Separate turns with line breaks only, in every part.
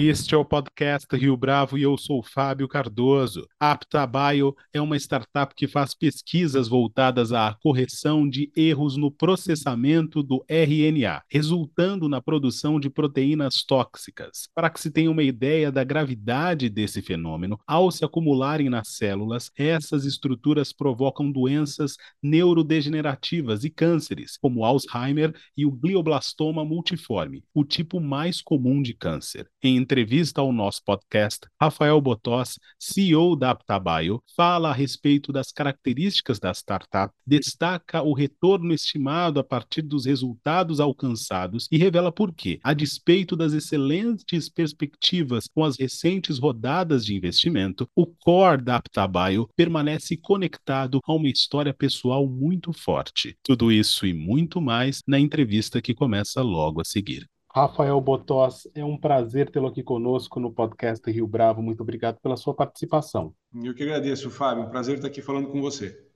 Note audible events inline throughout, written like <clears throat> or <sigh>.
Este é o podcast Rio Bravo e eu sou Fábio Cardoso. AptaBio é uma startup que faz pesquisas voltadas à correção de erros no processamento do RNA, resultando na produção de proteínas tóxicas. Para que se tenha uma ideia da gravidade desse fenômeno, ao se acumularem nas células, essas estruturas provocam doenças neurodegenerativas e cânceres, como Alzheimer e o glioblastoma multiforme, o tipo mais comum de câncer. Em entrevista ao nosso podcast, Rafael Botós, CEO da Aptabio, fala a respeito das características da startup, destaca o retorno estimado a partir dos resultados alcançados e revela por que, a despeito das excelentes perspectivas com as recentes rodadas de investimento, o core da Aptabio permanece conectado a uma história pessoal muito forte. Tudo isso e muito mais na entrevista que começa logo a seguir. Rafael Botós, é um prazer tê-lo aqui conosco no podcast Rio Bravo. Muito obrigado pela sua participação.
Eu que agradeço, Fábio. Um prazer estar aqui falando com você.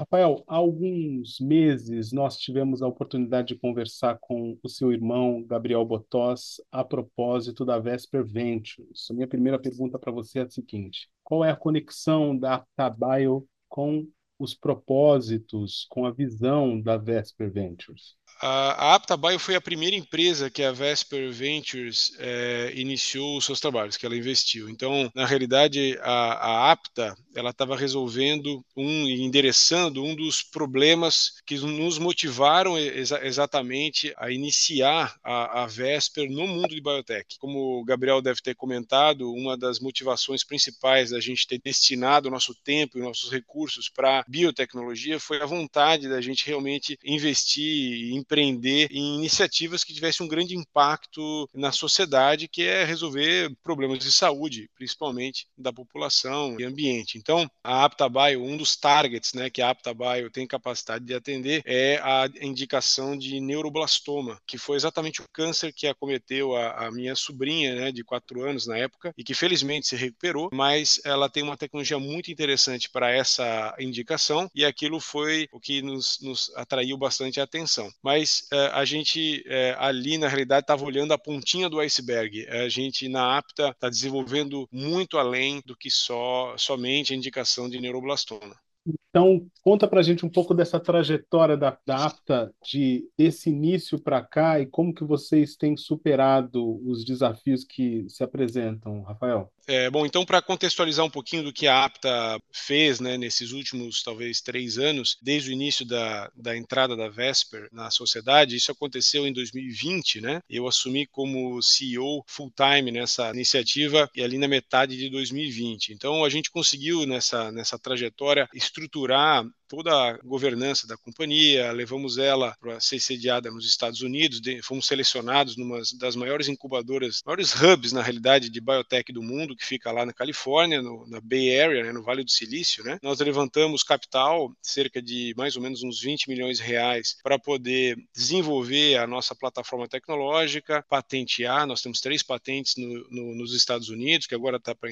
Rafael, há alguns meses nós tivemos a oportunidade de conversar com o seu irmão Gabriel Botós a propósito da Vesper Ventures. A minha primeira pergunta para você é a seguinte: qual é a conexão da Aptabio com os propósitos, com a visão da Vesper Ventures?
A, AptaBio foi a primeira empresa que a Vesper Ventures é, iniciou os seus trabalhos, que ela investiu. Então, na realidade, a, a Apta ela estava resolvendo um endereçando um dos problemas que nos motivaram exa exatamente a iniciar a, a, Vesper no mundo de biotech. Como o Gabriel deve ter comentado, uma das motivações principais da gente ter destinado o nosso tempo e nossos recursos para biotecnologia foi a vontade da gente realmente investir em empreender em iniciativas que tivessem um grande impacto na sociedade, que é resolver problemas de saúde, principalmente da população e ambiente. Então, a AptaBio, um dos targets né, que a AptaBio tem capacidade de atender é a indicação de neuroblastoma, que foi exatamente o câncer que acometeu a, a minha sobrinha né, de quatro anos na época e que felizmente se recuperou, mas ela tem uma tecnologia muito interessante para essa indicação e aquilo foi o que nos, nos atraiu bastante a atenção. Mas mas é, a gente é, ali na realidade estava olhando a pontinha do iceberg. A gente na APTA está desenvolvendo muito além do que só somente a indicação de neuroblastoma.
Então, conta para a gente um pouco dessa trajetória da, da APTA, de desse início para cá e como que vocês têm superado os desafios que se apresentam, Rafael.
É, bom, então, para contextualizar um pouquinho do que a APTA fez né, nesses últimos, talvez, três anos, desde o início da, da entrada da Vesper na sociedade, isso aconteceu em 2020, né? Eu assumi como CEO full-time nessa iniciativa e ali na metade de 2020. Então, a gente conseguiu, nessa, nessa trajetória, estruturar toda a governança da companhia, levamos ela para ser sediada nos Estados Unidos, fomos selecionados numa das maiores incubadoras, maiores hubs, na realidade, de biotech do mundo, que fica lá na Califórnia, no, na Bay Area, né, no Vale do Silício. Né? Nós levantamos capital, cerca de mais ou menos uns 20 milhões de reais, para poder desenvolver a nossa plataforma tecnológica, patentear. Nós temos três patentes no, no, nos Estados Unidos, que agora está para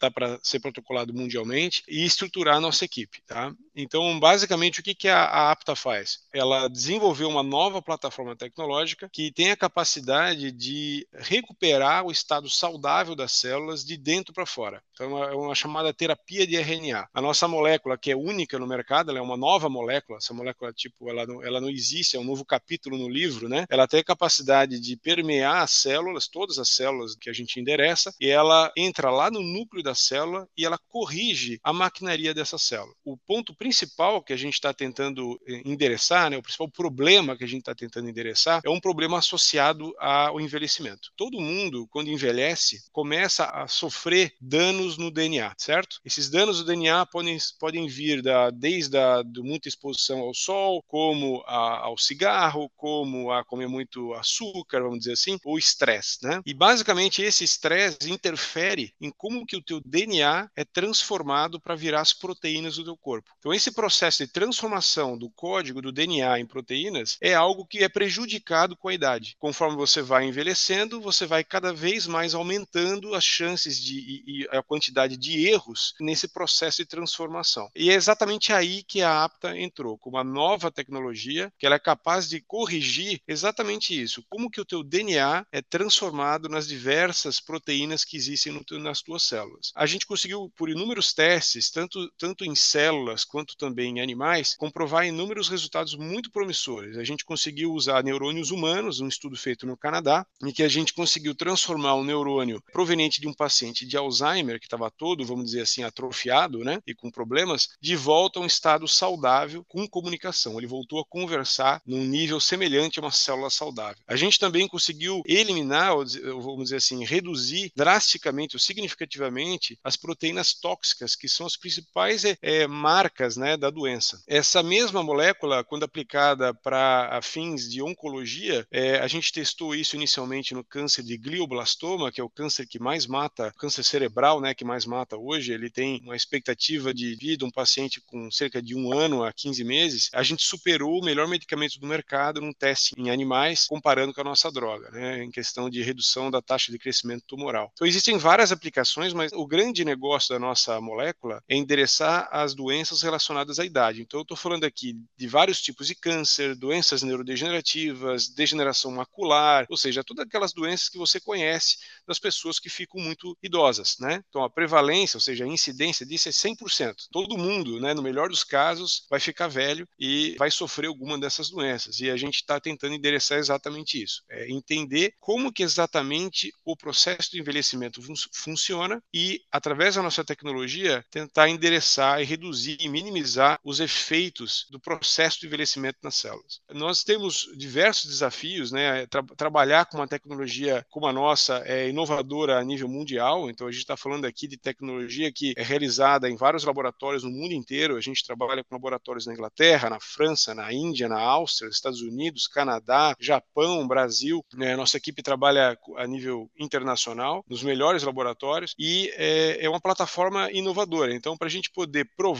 tá para ser protocolado mundialmente, e estruturar a nossa equipe. Tá? Então, basicamente, o que, que a, a Apta faz? Ela desenvolveu uma nova plataforma tecnológica que tem a capacidade de recuperar o estado saudável das células de dentro para fora. Então, é uma chamada terapia de RNA. A nossa molécula, que é única no mercado, ela é uma nova molécula. Essa molécula, tipo, ela não, ela não existe, é um novo capítulo no livro, né? Ela tem a capacidade de permear as células, todas as células que a gente endereça, e ela entra lá no núcleo da célula e ela corrige a maquinaria dessa célula. O ponto principal que a gente está tentando eh, endereçar, né, o principal problema que a gente está tentando endereçar é um problema associado ao envelhecimento. Todo mundo, quando envelhece, começa a sofrer danos no DNA, certo? Esses danos do DNA podem, podem vir da, desde a de muita exposição ao sol, como a, ao cigarro, como a comer muito açúcar, vamos dizer assim, ou estresse, né? E basicamente esse estresse interfere em como que o teu DNA é transformado para virar as proteínas do teu corpo. Então, esse processo de transformação do código do DNA em proteínas é algo que é prejudicado com a idade. Conforme você vai envelhecendo, você vai cada vez mais aumentando as chances de, e, e a quantidade de erros nesse processo de transformação. E é exatamente aí que a APTA entrou, com uma nova tecnologia que ela é capaz de corrigir exatamente isso, como que o teu DNA é transformado nas diversas proteínas que existem nas tuas células. A gente conseguiu, por inúmeros testes, tanto, tanto em células quanto também em animais, comprovar inúmeros resultados muito promissores. A gente conseguiu usar neurônios humanos, um estudo feito no Canadá, em que a gente conseguiu transformar um neurônio proveniente de um paciente de Alzheimer, que estava todo, vamos dizer assim, atrofiado, né, e com problemas, de volta a um estado saudável com comunicação. Ele voltou a conversar num nível semelhante a uma célula saudável. A gente também conseguiu eliminar, vamos dizer assim, reduzir drasticamente ou significativamente as proteínas tóxicas, que são as principais é, marcas né, da doença. Essa mesma molécula, quando aplicada para fins de oncologia, é, a gente testou isso inicialmente no câncer de glioblastoma, que é o câncer que mais mata, câncer cerebral, né, que mais mata hoje. Ele tem uma expectativa de vida, um paciente com cerca de um ano a 15 meses. A gente superou o melhor medicamento do mercado num teste em animais, comparando com a nossa droga, né, em questão de redução da taxa de crescimento tumoral. Então, existem várias aplicações, mas o grande negócio da nossa molécula é endereçar as doenças relacionadas à idade. Então, eu estou falando aqui de vários tipos de câncer, doenças neurodegenerativas, degeneração macular, ou seja, todas aquelas doenças que você conhece das pessoas que ficam muito idosas, né? Então, a prevalência, ou seja, a incidência disso é 100%. Todo mundo, né, no melhor dos casos, vai ficar velho e vai sofrer alguma dessas doenças. E a gente está tentando endereçar exatamente isso. É entender como que exatamente o processo de envelhecimento fun funciona e, através da nossa tecnologia, tentar endereçar e reduzir e minimizar os efeitos do processo de envelhecimento nas células. Nós temos diversos desafios, né? Tra trabalhar com uma tecnologia como a nossa é inovadora a nível mundial, então a gente está falando aqui de tecnologia que é realizada em vários laboratórios no mundo inteiro. A gente trabalha com laboratórios na Inglaterra, na França, na Índia, na Áustria, Estados Unidos, Canadá, Japão, Brasil. Né? Nossa equipe trabalha a nível internacional, nos melhores laboratórios, e é, é uma plataforma inovadora. Então, para a gente poder provar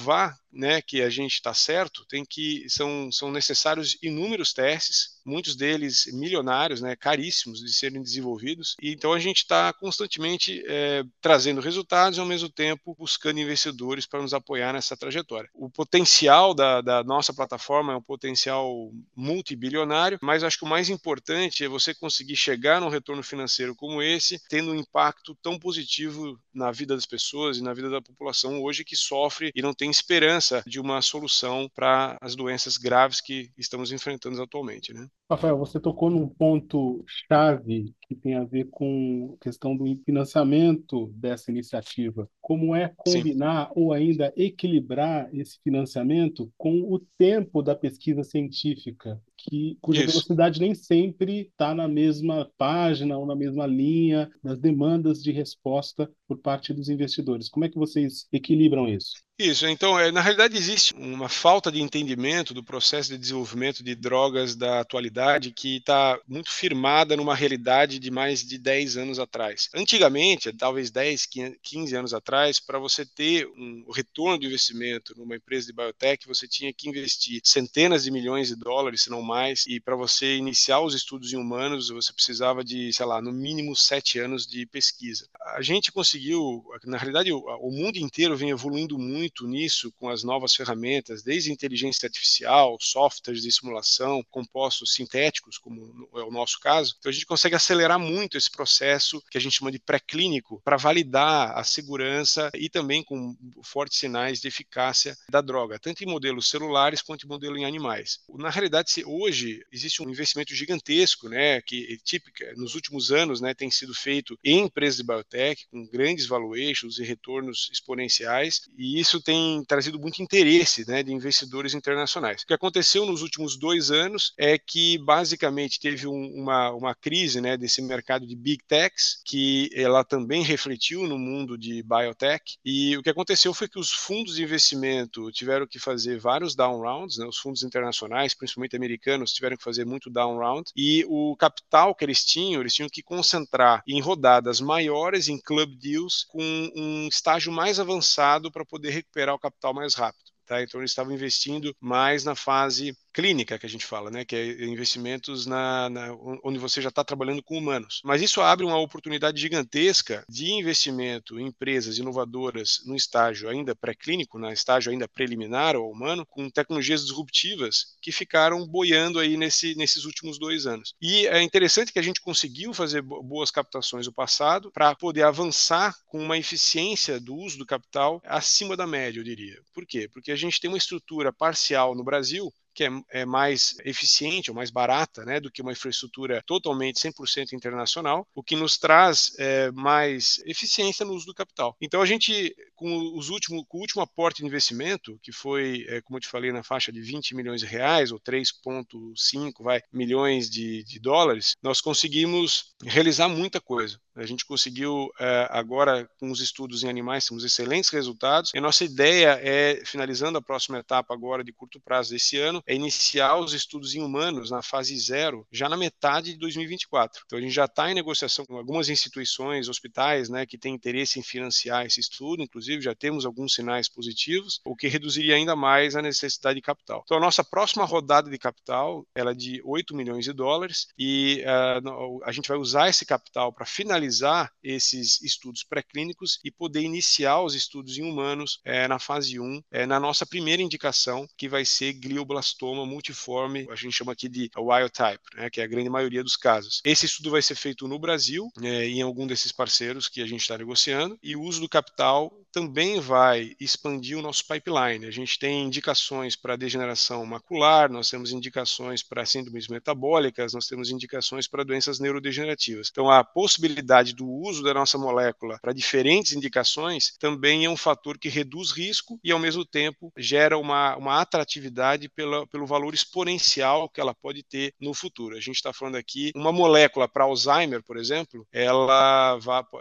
né, que a gente está certo, tem que são, são necessários inúmeros testes, muitos deles milionários, né, caríssimos de serem desenvolvidos. E então a gente está constantemente é, trazendo resultados e ao mesmo tempo buscando investidores para nos apoiar nessa trajetória. O potencial da, da nossa plataforma é um potencial multibilionário, mas acho que o mais importante é você conseguir chegar num retorno financeiro como esse, tendo um impacto tão positivo na vida das pessoas e na vida da população hoje que sofre e não tem esperança de uma solução para as doenças graves que estamos enfrentando atualmente. Né?
Rafael, você tocou num ponto chave que tem a ver com a questão do financiamento dessa iniciativa. Como é combinar Sim. ou ainda equilibrar esse financiamento com o tempo da pesquisa científica? Que, cuja Isso. velocidade nem sempre está na mesma página ou na mesma linha das demandas de resposta por parte dos investidores. Como é que vocês equilibram isso?
Isso, então, é, na realidade existe uma falta de entendimento do processo de desenvolvimento de drogas da atualidade que está muito firmada numa realidade de mais de 10 anos atrás. Antigamente, talvez 10, 15 anos atrás, para você ter um retorno de investimento numa empresa de biotech, você tinha que investir centenas de milhões de dólares, se não mais, e para você iniciar os estudos em humanos, você precisava de, sei lá, no mínimo sete anos de pesquisa. A gente conseguiu, na realidade, o mundo inteiro vem evoluindo muito nisso com as novas ferramentas, desde inteligência artificial, softwares de simulação, compostos sintéticos, como é o nosso caso. Então a gente consegue acelerar muito esse processo que a gente chama de pré-clínico para validar a segurança e também com fortes sinais de eficácia da droga, tanto em modelos celulares quanto em modelo em animais. Na realidade, hoje existe um investimento gigantesco, né, que típica nos últimos anos, né, tem sido feito em empresas de biotech com grandes valuations e retornos exponenciais, e isso tem trazido muito interesse né, de investidores internacionais. O que aconteceu nos últimos dois anos é que, basicamente, teve um, uma, uma crise né, desse mercado de big techs, que ela também refletiu no mundo de biotech, e o que aconteceu foi que os fundos de investimento tiveram que fazer vários down rounds, né, os fundos internacionais, principalmente americanos, tiveram que fazer muito down round, e o capital que eles tinham, eles tinham que concentrar em rodadas maiores, em club deals, com um estágio mais avançado para poder recuperar o capital mais rápido. Tá? Então eles estavam investindo mais na fase clínica que a gente fala, né, que é investimentos na, na onde você já está trabalhando com humanos. Mas isso abre uma oportunidade gigantesca de investimento em empresas inovadoras no estágio ainda pré-clínico, no estágio ainda preliminar ao humano, com tecnologias disruptivas que ficaram boiando aí nesse, nesses últimos dois anos. E é interessante que a gente conseguiu fazer boas captações no passado para poder avançar com uma eficiência do uso do capital acima da média, eu diria. Por quê? Porque a gente tem uma estrutura parcial no Brasil que é, é, mais eficiente ou mais barata né, do que uma infraestrutura totalmente 100% internacional, o que nos traz é, mais eficiência no uso do capital. Então, a gente, com, os últimos, com o último aporte de investimento, que foi, é, como eu te falei, na faixa de 20 milhões de reais, ou 3,5 milhões de, de dólares, nós conseguimos realizar muita coisa. A gente conseguiu, é, agora, com os estudos em animais, temos excelentes resultados. E a nossa ideia é, finalizando a próxima etapa agora de curto prazo desse ano, é iniciar os estudos em humanos na fase zero, já na metade de 2024. Então, a gente já está em negociação com algumas instituições, hospitais, né, que têm interesse em financiar esse estudo. Inclusive, já temos alguns sinais positivos, o que reduziria ainda mais a necessidade de capital. Então, a nossa próxima rodada de capital ela é de 8 milhões de dólares e uh, a gente vai usar esse capital para finalizar esses estudos pré-clínicos e poder iniciar os estudos em humanos é, na fase 1, é, na nossa primeira indicação, que vai ser glioblastoma multiforme, a gente chama aqui de wild type, né, que é a grande maioria dos casos. Esse estudo vai ser feito no Brasil, é, em algum desses parceiros que a gente está negociando, e o uso do capital também vai expandir o nosso pipeline. A gente tem indicações para degeneração macular, nós temos indicações para síndromes metabólicas, nós temos indicações para doenças neurodegenerativas. Então, a possibilidade do uso da nossa molécula para diferentes indicações também é um fator que reduz risco e, ao mesmo tempo, gera uma, uma atratividade pela, pelo valor exponencial que ela pode ter no futuro. A gente está falando aqui, uma molécula para Alzheimer, por exemplo, ela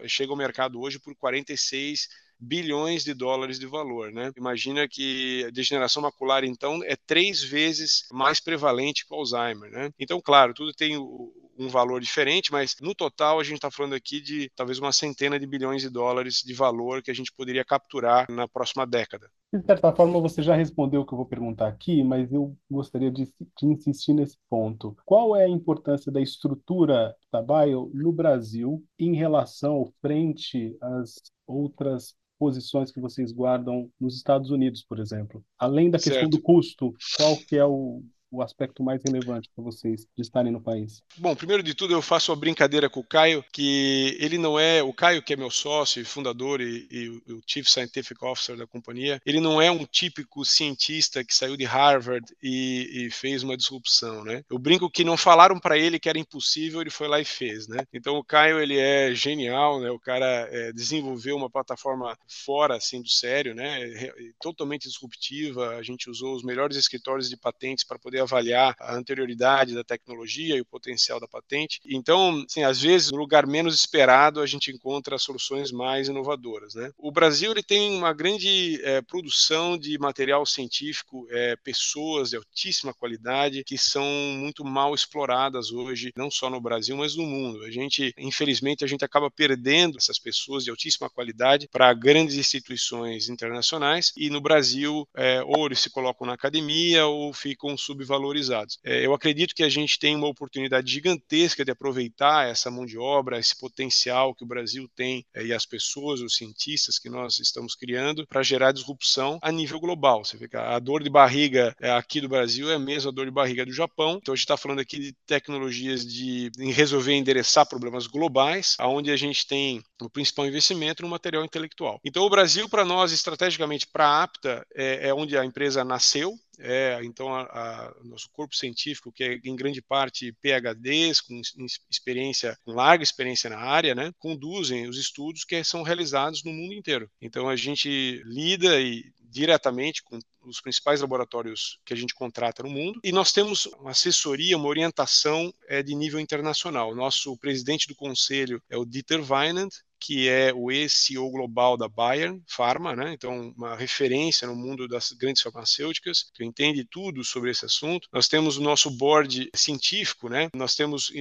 chega ao mercado hoje por 46 bilhões de dólares de valor, né? Imagina que a degeneração macular, então, é três vezes mais prevalente que o Alzheimer, né? Então, claro, tudo tem um valor diferente, mas no total a gente está falando aqui de talvez uma centena de bilhões de dólares de valor que a gente poderia capturar na próxima década.
De certa forma, você já respondeu o que eu vou perguntar aqui, mas eu gostaria de, de insistir nesse ponto. Qual é a importância da estrutura da Bio no Brasil em relação frente às outras posições que vocês guardam nos Estados Unidos, por exemplo? Além da questão certo. do custo, qual que é o, o aspecto mais relevante para vocês de estarem no país?
Bom, primeiro de tudo, eu faço uma brincadeira com o Caio, que ele não é, o Caio, que é meu sócio e fundador e, e o Chief Scientific Officer da companhia, ele não é um típico cientista que saiu de Harvard e, e fez uma disrupção, né? Eu brinco que não falaram para ele que era impossível, ele foi lá e fez, né? Então o Caio, ele é genial, né? O cara é, desenvolveu uma plataforma fora, assim, do sério, né? Totalmente disruptiva, a gente usou os melhores escritórios de patentes para poder avaliar a anterioridade da tecnologia e o potencial da patente. Então, assim, às vezes, no lugar menos esperado, a gente encontra soluções mais inovadoras. Né? O Brasil ele tem uma grande é, produção de material científico, é, pessoas de altíssima qualidade que são muito mal exploradas hoje, não só no Brasil, mas no mundo. A gente, infelizmente, a gente acaba perdendo essas pessoas de altíssima qualidade para grandes instituições internacionais e no Brasil, é, ou eles se colocam na academia ou ficam subvalorizados valorizados. É, eu acredito que a gente tem uma oportunidade gigantesca de aproveitar essa mão de obra, esse potencial que o Brasil tem é, e as pessoas, os cientistas que nós estamos criando para gerar disrupção a nível global. Você vê que a dor de barriga é, aqui do Brasil é a mesma dor de barriga do Japão. Então a gente está falando aqui de tecnologias de em resolver endereçar problemas globais, aonde a gente tem o principal investimento no material intelectual. Então o Brasil para nós estrategicamente para a APTA é, é onde a empresa nasceu, é, então, a, a, nosso corpo científico, que é em grande parte PhDs, com experiência, com larga experiência na área, né, conduzem os estudos que são realizados no mundo inteiro. Então, a gente lida e, diretamente com os principais laboratórios que a gente contrata no mundo. E nós temos uma assessoria, uma orientação é, de nível internacional. Nosso presidente do conselho é o Dieter Weinand, que é o eCO Global da Bayern Pharma, né? então uma referência no mundo das grandes farmacêuticas, que entende tudo sobre esse assunto. Nós temos o nosso board científico, né? nós temos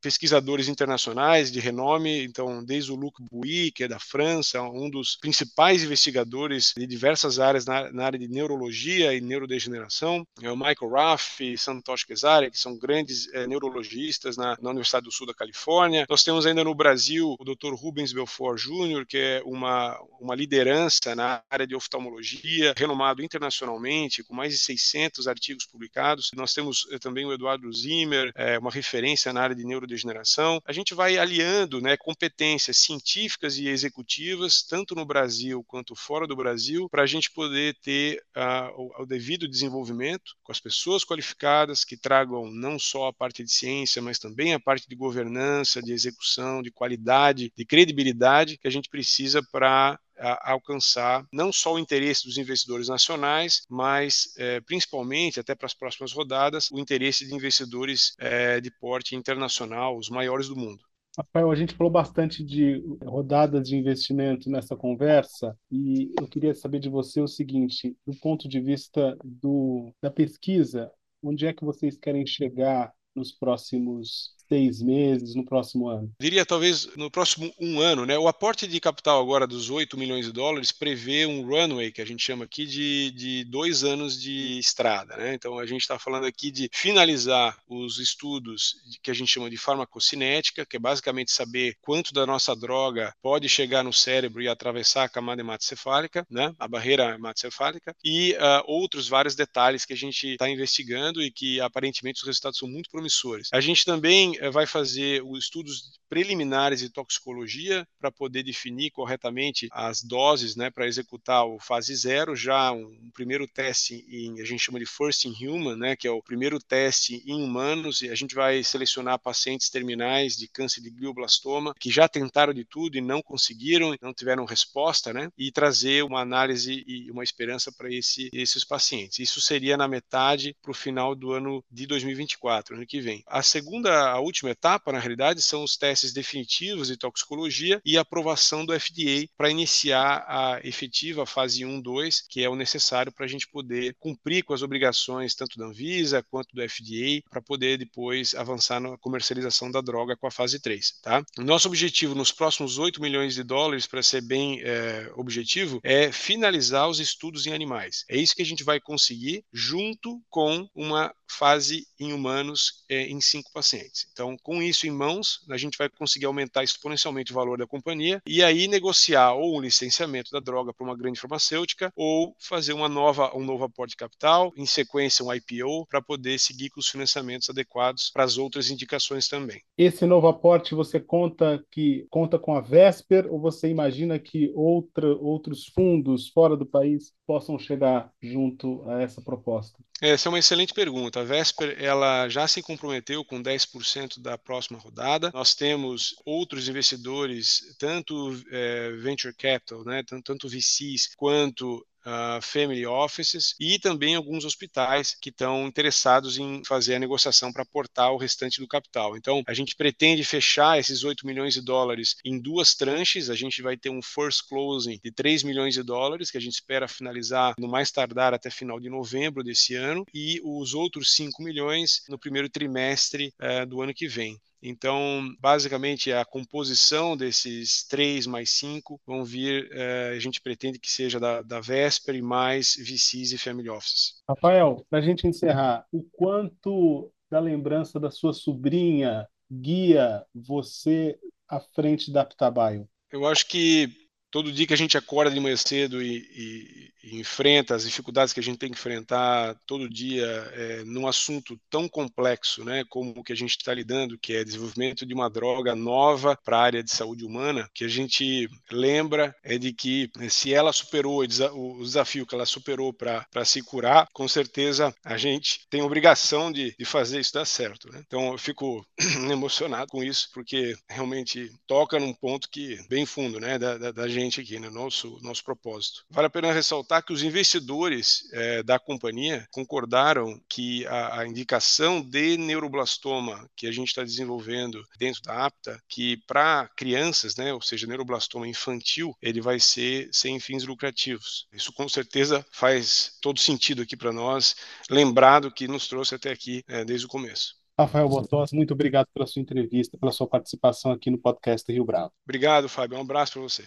pesquisadores internacionais de renome, então desde o Luc Bouy, que é da França, um dos principais investigadores de diversas áreas na, na área de neurologia e neurodegeneração, é o Michael Raff e Santosh Kesaria, que são grandes é, neurologistas na, na Universidade do Sul da Califórnia. Nós temos ainda no Brasil o Dr. Rubens Belfort Jr., que é uma, uma liderança na área de oftalmologia, renomado internacionalmente, com mais de 600 artigos publicados. Nós temos eh, também o Eduardo Zimmer, é, uma referência na área de neurodegeneração. A gente vai aliando né, competências científicas e executivas, tanto no Brasil quanto fora do Brasil, para a gente poder ter uh, o, o devido desenvolvimento com as pessoas qualificadas que tragam não só a parte de ciência, mas também a parte de governança, de execução, de qualidade, de credibilidade que a gente precisa para alcançar não só o interesse dos investidores nacionais, mas é, principalmente, até para as próximas rodadas, o interesse de investidores é, de porte internacional, os maiores do mundo.
Rafael, a gente falou bastante de rodadas de investimento nessa conversa e eu queria saber de você o seguinte, do ponto de vista do, da pesquisa, onde é que vocês querem chegar nos próximos seis meses, no próximo ano?
Diria talvez no próximo um ano, né? O aporte de capital agora dos 8 milhões de dólares prevê um runway, que a gente chama aqui de, de dois anos de estrada, né? Então a gente está falando aqui de finalizar os estudos que a gente chama de farmacocinética, que é basicamente saber quanto da nossa droga pode chegar no cérebro e atravessar a camada hematocefálica, né? A barreira hematocefálica, e uh, outros vários detalhes que a gente está investigando e que aparentemente os resultados são muito promissores. A gente também vai fazer os estudos preliminares de toxicologia para poder definir corretamente as doses, né, para executar o fase zero, já um, um, primeiro teste em a gente chama de first in human, né, que é o primeiro teste em humanos e a gente vai selecionar pacientes terminais de câncer de glioblastoma que já tentaram de tudo e não conseguiram, não tiveram resposta, né, e trazer uma análise e uma esperança para esse, esses pacientes. Isso seria na metade para o final do ano de 2024, ano que vem. A segunda, a última etapa, na realidade, são os testes definitivos de toxicologia e aprovação do FDA para iniciar a efetiva fase 1, 2, que é o necessário para a gente poder cumprir com as obrigações tanto da Anvisa quanto do FDA, para poder depois avançar na comercialização da droga com a fase 3. Tá? Nosso objetivo nos próximos 8 milhões de dólares, para ser bem é, objetivo, é finalizar os estudos em animais. É isso que a gente vai conseguir junto com uma fase em humanos é, em cinco pacientes. Então, com isso em mãos, a gente vai conseguir aumentar exponencialmente o valor da companhia e aí negociar ou um licenciamento da droga para uma grande farmacêutica ou fazer uma nova, um novo aporte de capital, em sequência um IPO, para poder seguir com os financiamentos adequados para as outras indicações também.
Esse novo aporte você conta que conta com a Vesper ou você imagina que outra, outros fundos fora do país possam chegar junto a essa proposta?
Essa é uma excelente pergunta. A Vesper ela já se comprometeu com 10% da próxima rodada. Nós temos outros investidores, tanto é, venture capital, né, tanto, tanto VCs quanto uh, family offices e também alguns hospitais que estão interessados em fazer a negociação para aportar o restante do capital. Então, a gente pretende fechar esses 8 milhões de dólares em duas tranches. A gente vai ter um first closing de 3 milhões de dólares, que a gente espera finalizar no mais tardar até final de novembro desse ano, e os outros 5 milhões no primeiro trimestre uh, do ano que vem. Então, basicamente, a composição desses três mais cinco vão vir, eh, a gente pretende que seja da, da Vesper e mais VCs e Family Offices.
Rafael, para a gente encerrar, o quanto da lembrança da sua sobrinha guia você à frente da Aptabaio?
Eu acho que todo dia que a gente acorda de manhã cedo e, e, e, enfrenta as dificuldades que a gente tem que enfrentar todo dia é, num assunto tão complexo, né, como o que a gente está lidando, que é desenvolvimento de uma droga nova para a área de saúde humana, que a gente lembra é de que né, se ela superou o desafio que ela superou para se curar, com certeza a gente tem obrigação de, de fazer isso dar certo. Né? Então eu fico <clears throat> emocionado com isso, porque realmente toca num ponto que bem fundo, né, da, da, da gente gente aqui, né? Nosso, nosso propósito. Vale a pena ressaltar que os investidores é, da companhia concordaram que a, a indicação de neuroblastoma que a gente está desenvolvendo dentro da APTA, que para crianças, né, ou seja, neuroblastoma infantil, ele vai ser sem fins lucrativos. Isso com certeza faz todo sentido aqui para nós, lembrado que nos trouxe até aqui é, desde o começo.
Rafael Botos, muito obrigado pela sua entrevista, pela sua participação aqui no podcast Rio Bravo.
Obrigado, Fábio. Um abraço para você.